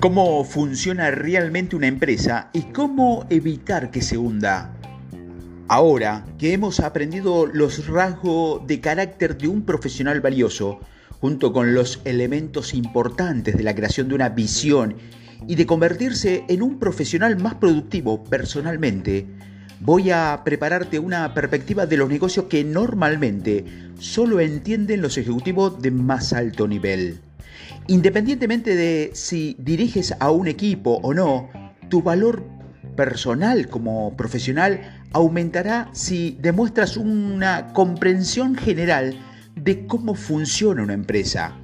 cómo funciona realmente una empresa y cómo evitar que se hunda. Ahora que hemos aprendido los rasgos de carácter de un profesional valioso, junto con los elementos importantes de la creación de una visión y de convertirse en un profesional más productivo personalmente, voy a prepararte una perspectiva de los negocios que normalmente solo entienden los ejecutivos de más alto nivel. Independientemente de si diriges a un equipo o no, tu valor personal como profesional aumentará si demuestras una comprensión general de cómo funciona una empresa.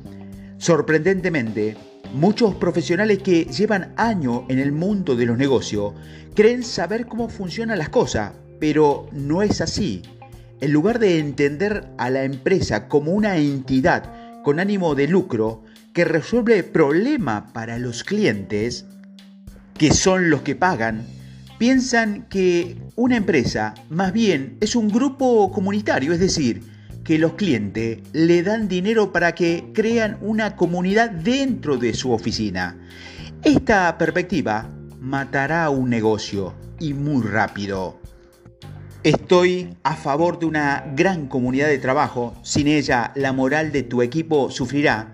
Sorprendentemente, muchos profesionales que llevan años en el mundo de los negocios creen saber cómo funcionan las cosas, pero no es así. En lugar de entender a la empresa como una entidad con ánimo de lucro que resuelve problemas para los clientes, que son los que pagan, piensan que una empresa más bien es un grupo comunitario, es decir, que los clientes le dan dinero para que crean una comunidad dentro de su oficina. Esta perspectiva matará un negocio y muy rápido. Estoy a favor de una gran comunidad de trabajo, sin ella la moral de tu equipo sufrirá,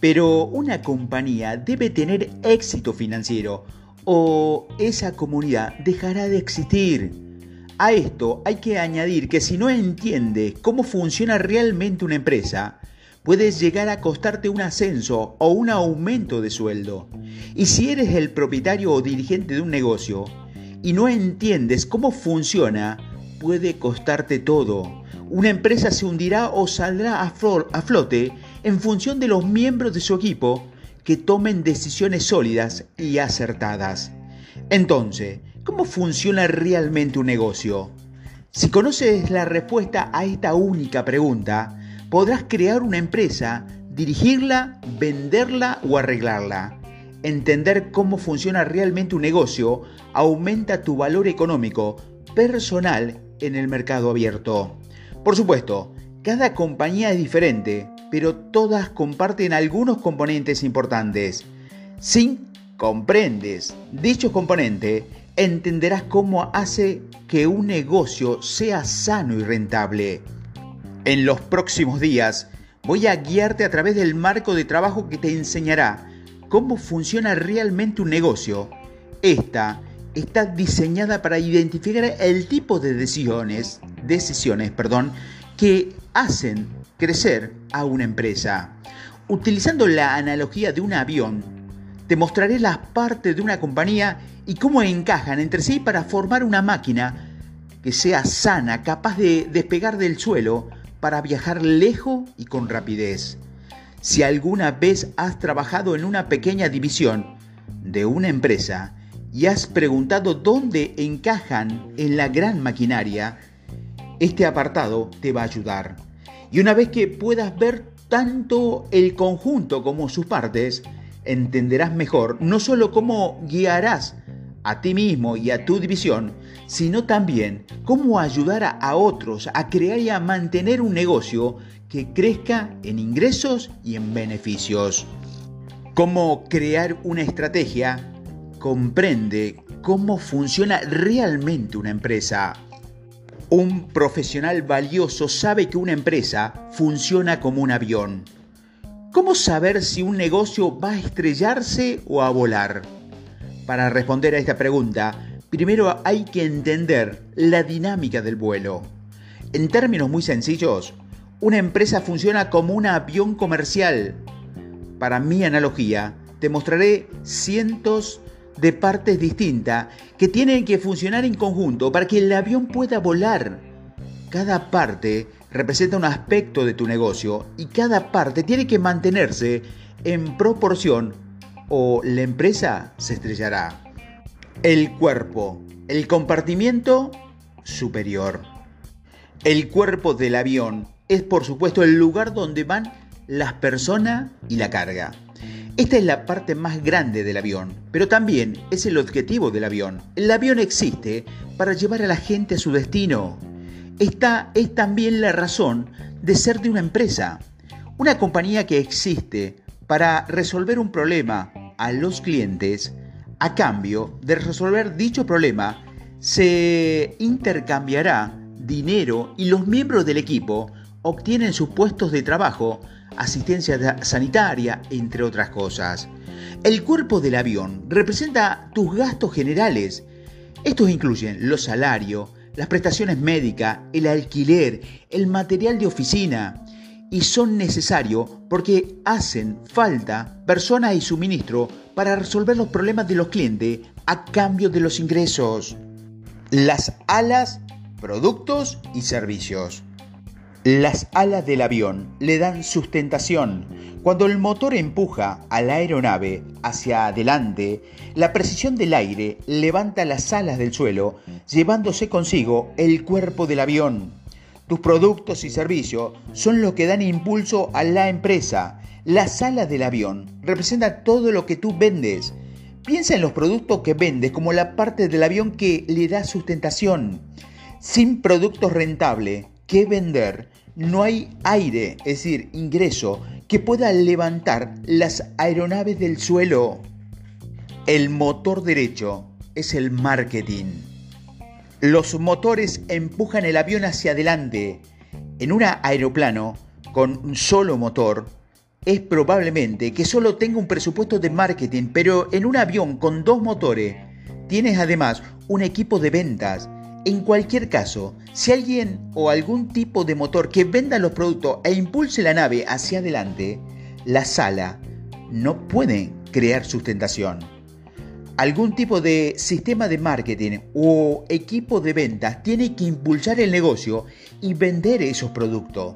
pero una compañía debe tener éxito financiero o esa comunidad dejará de existir. A esto hay que añadir que si no entiendes cómo funciona realmente una empresa, puedes llegar a costarte un ascenso o un aumento de sueldo. Y si eres el propietario o dirigente de un negocio y no entiendes cómo funciona, puede costarte todo. Una empresa se hundirá o saldrá a, flote en función de los miembros de su equipo que tomen decisiones sólidas y acertadas. Entonces, ¿Cómo funciona realmente un negocio? Si conoces la respuesta a esta única pregunta, podrás crear una empresa, dirigirla, venderla o arreglarla. Entender cómo funciona realmente un negocio aumenta tu valor económico personal en el mercado abierto. Por supuesto, cada compañía es diferente, pero todas comparten algunos componentes importantes. Si comprendes dichos componentes, entenderás cómo hace que un negocio sea sano y rentable. En los próximos días voy a guiarte a través del marco de trabajo que te enseñará cómo funciona realmente un negocio. Esta está diseñada para identificar el tipo de decisiones, decisiones, perdón, que hacen crecer a una empresa. Utilizando la analogía de un avión, te mostraré las partes de una compañía y cómo encajan entre sí para formar una máquina que sea sana, capaz de despegar del suelo para viajar lejos y con rapidez. Si alguna vez has trabajado en una pequeña división de una empresa y has preguntado dónde encajan en la gran maquinaria, este apartado te va a ayudar. Y una vez que puedas ver tanto el conjunto como sus partes, entenderás mejor no solo cómo guiarás a ti mismo y a tu división, sino también cómo ayudar a, otros a crear y a mantener un negocio que crezca en ingresos y en beneficios. Cómo crear una estrategia comprende cómo funciona realmente una empresa. Un profesional valioso sabe que una empresa funciona como un avión. ¿Cómo saber si un negocio va a estrellarse o a volar? Para responder a esta pregunta, primero hay que entender la dinámica del vuelo. En términos muy sencillos, una empresa funciona como un avión comercial. Para mi analogía, te mostraré cientos de partes distintas que tienen que funcionar en conjunto para que el avión pueda volar. Cada parte representa un aspecto de tu negocio y cada parte tiene que mantenerse en proporción o la empresa se estrellará. El cuerpo, el compartimiento superior. El cuerpo del avión es por supuesto el lugar donde van las personas y la carga. Esta es la parte más grande del avión, pero también es el objetivo del avión. El avión existe para llevar a la gente a su destino. Esta es también la razón de ser de una empresa. Una compañía que existe para resolver un problema a los clientes, a cambio de resolver dicho problema, se intercambiará dinero y los miembros del equipo obtienen sus puestos de trabajo, asistencia sanitaria, entre otras cosas. El cuerpo del avión representa tus gastos generales. Estos incluyen los salarios, las prestaciones médicas, el alquiler, el material de oficina, y son necesarios porque hacen falta personas y suministro para resolver los problemas de los clientes a cambio de los ingresos. Las alas, productos y servicios. Las alas del avión le dan sustentación. Cuando el motor empuja a la aeronave hacia adelante, la precisión del aire levanta las alas del suelo, llevándose consigo el cuerpo del avión. Tus productos y servicios son los que dan impulso a la empresa. Las alas del avión representan todo lo que tú vendes. Piensa en los productos que vendes como la parte del avión que le da sustentación. Sin productos rentables que vender, no hay aire, es decir, ingreso, que pueda levantar las aeronaves del suelo. El motor derecho es el marketing. Los motores empujan el avión hacia adelante. En un aeroplano con un solo motor, es probablemente que solo tenga un presupuesto de marketing, pero en un avión con dos motores, tienes además un equipo de ventas. En cualquier caso, si alguien o algún tipo de motor que venda los productos e impulse la nave hacia adelante, la sala no puede crear sustentación algún tipo de sistema de marketing o equipo de ventas tiene que impulsar el negocio y vender esos productos.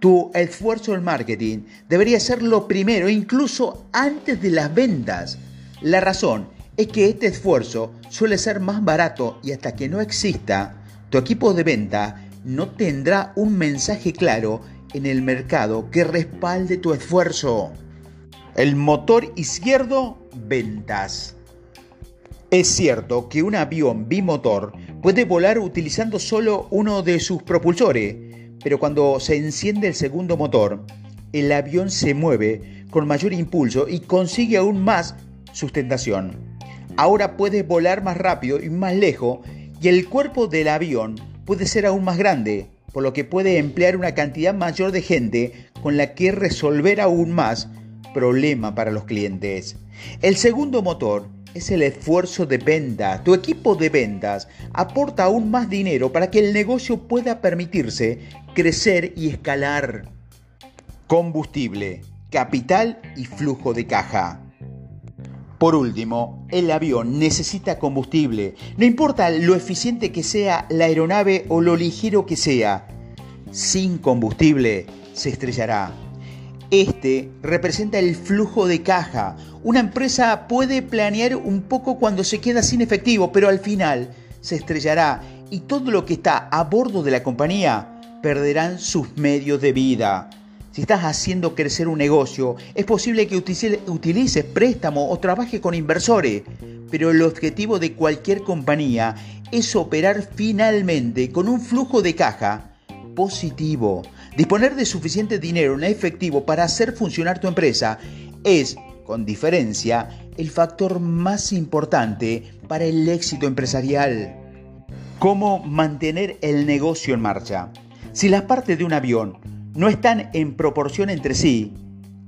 Tu esfuerzo en marketing debería ser lo primero, incluso antes de las ventas. La razón es que este esfuerzo suele ser más barato y hasta que no exista, tu equipo de venta no tendrá un mensaje claro en el mercado que respalde tu esfuerzo. El motor izquierdo, ventas. Es cierto que un avión bimotor puede volar utilizando solo uno de sus propulsores, pero cuando se enciende el segundo motor, el avión se mueve con mayor impulso y consigue aún más sustentación. Ahora puede volar más rápido y más lejos y el cuerpo del avión puede ser aún más grande, por lo que puede emplear una cantidad mayor de gente con la que resolver aún más problema para los clientes. El segundo motor es el esfuerzo de venta. Tu equipo de ventas aporta aún más dinero para que el negocio pueda permitirse crecer y escalar. Combustible, capital y flujo de caja. Por último, el avión necesita combustible. No importa lo eficiente que sea la aeronave o lo ligero que sea. Sin combustible se estrellará. Este representa el flujo de caja. Una empresa puede planear un poco cuando se queda sin efectivo, pero al final se estrellará y todo lo que está a bordo de la compañía perderán sus medios de vida. Si estás haciendo crecer un negocio, es posible que utilices préstamo o trabaje con inversores, pero el objetivo de cualquier compañía es operar finalmente con un flujo de caja positivo. Disponer de suficiente dinero en efectivo para hacer funcionar tu empresa es, con diferencia, el factor más importante para el éxito empresarial. ¿Cómo mantener el negocio en marcha? Si las partes de un avión no están en proporción entre sí,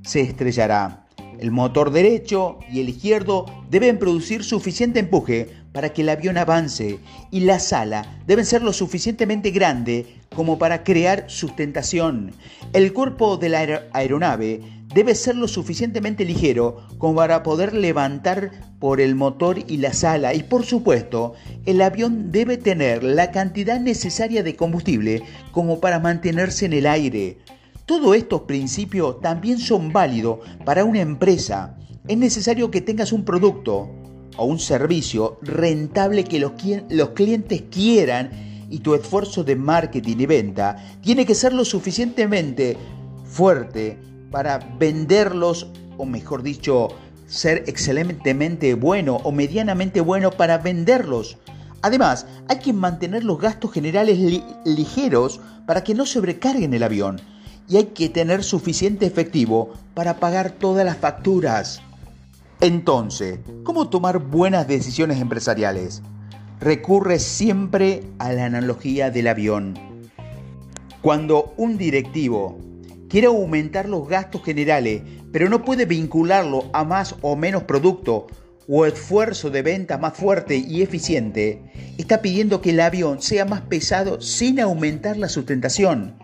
se estrellará. El motor derecho y el izquierdo deben producir suficiente empuje para que el avión avance y la sala deben ser lo suficientemente grande como para crear sustentación. El cuerpo de la aeronave debe ser lo suficientemente ligero como para poder levantar por el motor y la sala y por supuesto el avión debe tener la cantidad necesaria de combustible como para mantenerse en el aire. Todos estos principios también son válidos para una empresa. Es necesario que tengas un producto o un servicio rentable que los, los clientes quieran y tu esfuerzo de marketing y venta tiene que ser lo suficientemente fuerte para venderlos, o mejor dicho, ser excelentemente bueno o medianamente bueno para venderlos. Además, hay que mantener los gastos generales ligeros para que no sobrecarguen el avión y hay que tener suficiente efectivo para pagar todas las facturas. Entonces, ¿cómo tomar buenas decisiones empresariales? Recurre siempre a la analogía del avión. Cuando un directivo quiere aumentar los gastos generales, pero no puede vincularlo a más o menos producto o esfuerzo de venta más fuerte y eficiente, está pidiendo que el avión sea más pesado sin aumentar la sustentación.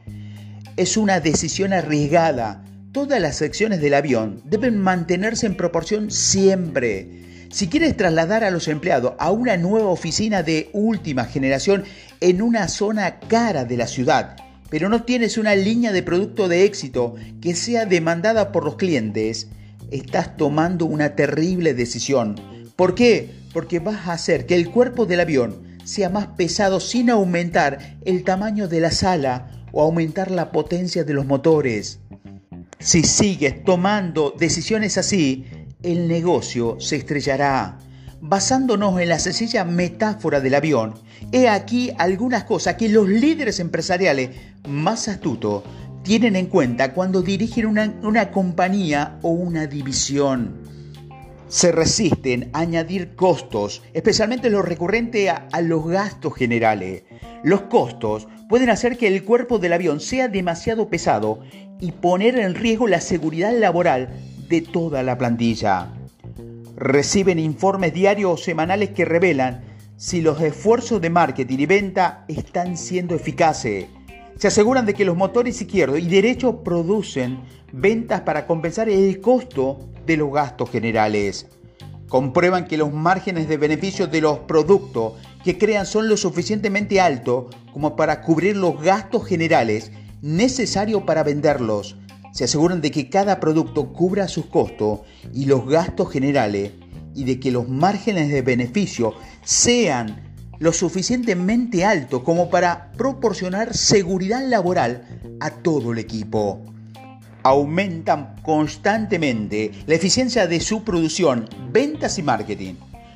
Es una decisión arriesgada. Todas las secciones del avión deben mantenerse en proporción siempre. Si quieres trasladar a los empleados a una nueva oficina de última generación en una zona cara de la ciudad, pero no tienes una línea de producto de éxito que sea demandada por los clientes, estás tomando una terrible decisión. ¿Por qué? Porque vas a hacer que el cuerpo del avión sea más pesado sin aumentar el tamaño de la sala o aumentar la potencia de los motores. Si sigues tomando decisiones así, el negocio se estrellará. Basándonos en la sencilla metáfora del avión, he aquí algunas cosas que los líderes empresariales más astutos tienen en cuenta cuando dirigen una, compañía o una división. Se resisten a añadir costos, especialmente lo recurrente a los gastos generales. Los costos pueden hacer que el cuerpo del avión sea demasiado pesado y poner en riesgo la seguridad laboral de toda la plantilla. Reciben informes diarios o semanales que revelan si los esfuerzos de marketing y venta están siendo eficaces. Se aseguran de que los motores izquierdo y derecho producen ventas para compensar el costo de los gastos generales. Comprueban que los márgenes de beneficio de los productos que crean son lo suficientemente altos como para cubrir los gastos generales necesarios para venderlos se aseguran de que cada producto cubra sus costos y los gastos generales y de que los márgenes de beneficio sean lo suficientemente altos como para proporcionar seguridad laboral a todo el equipo. Aumentan constantemente la eficiencia de su producción, ventas y marketing.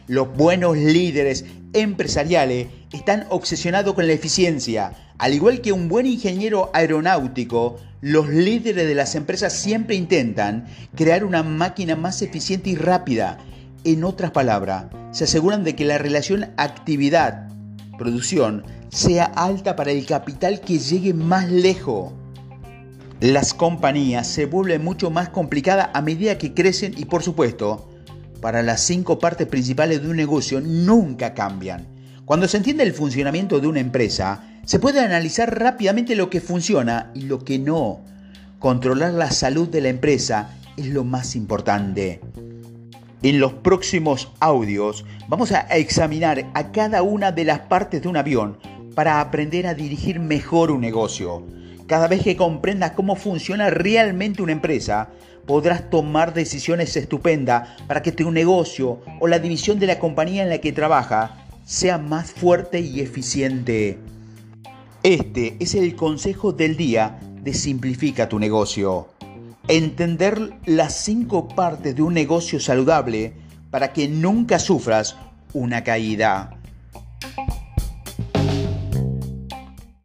Los buenos líderes empresariales están obsesionados con la eficiencia. Al igual que un buen ingeniero aeronáutico, los líderes de las empresas siempre intentan crear una máquina más eficiente y rápida. En otras palabras, se aseguran de que la relación actividad-producción sea alta para el capital que llegue más lejos. Las compañías se vuelven mucho más complicadas a medida que crecen y por supuesto, para las cinco partes principales de un negocio nunca cambian. Cuando se entiende el funcionamiento de una empresa, se puede analizar rápidamente lo que funciona y lo que no. Controlar la salud de la empresa es lo más importante. En los próximos audios vamos a examinar a cada una de las partes de un avión para aprender a dirigir mejor un negocio. Cada vez que comprendas cómo funciona realmente una empresa, podrás tomar decisiones estupendas para que tu negocio o la división de la compañía en la que trabaja sea más fuerte y eficiente. Este es el consejo del día de Simplifica tu negocio. Entender las cinco partes de un negocio saludable para que nunca sufras una caída.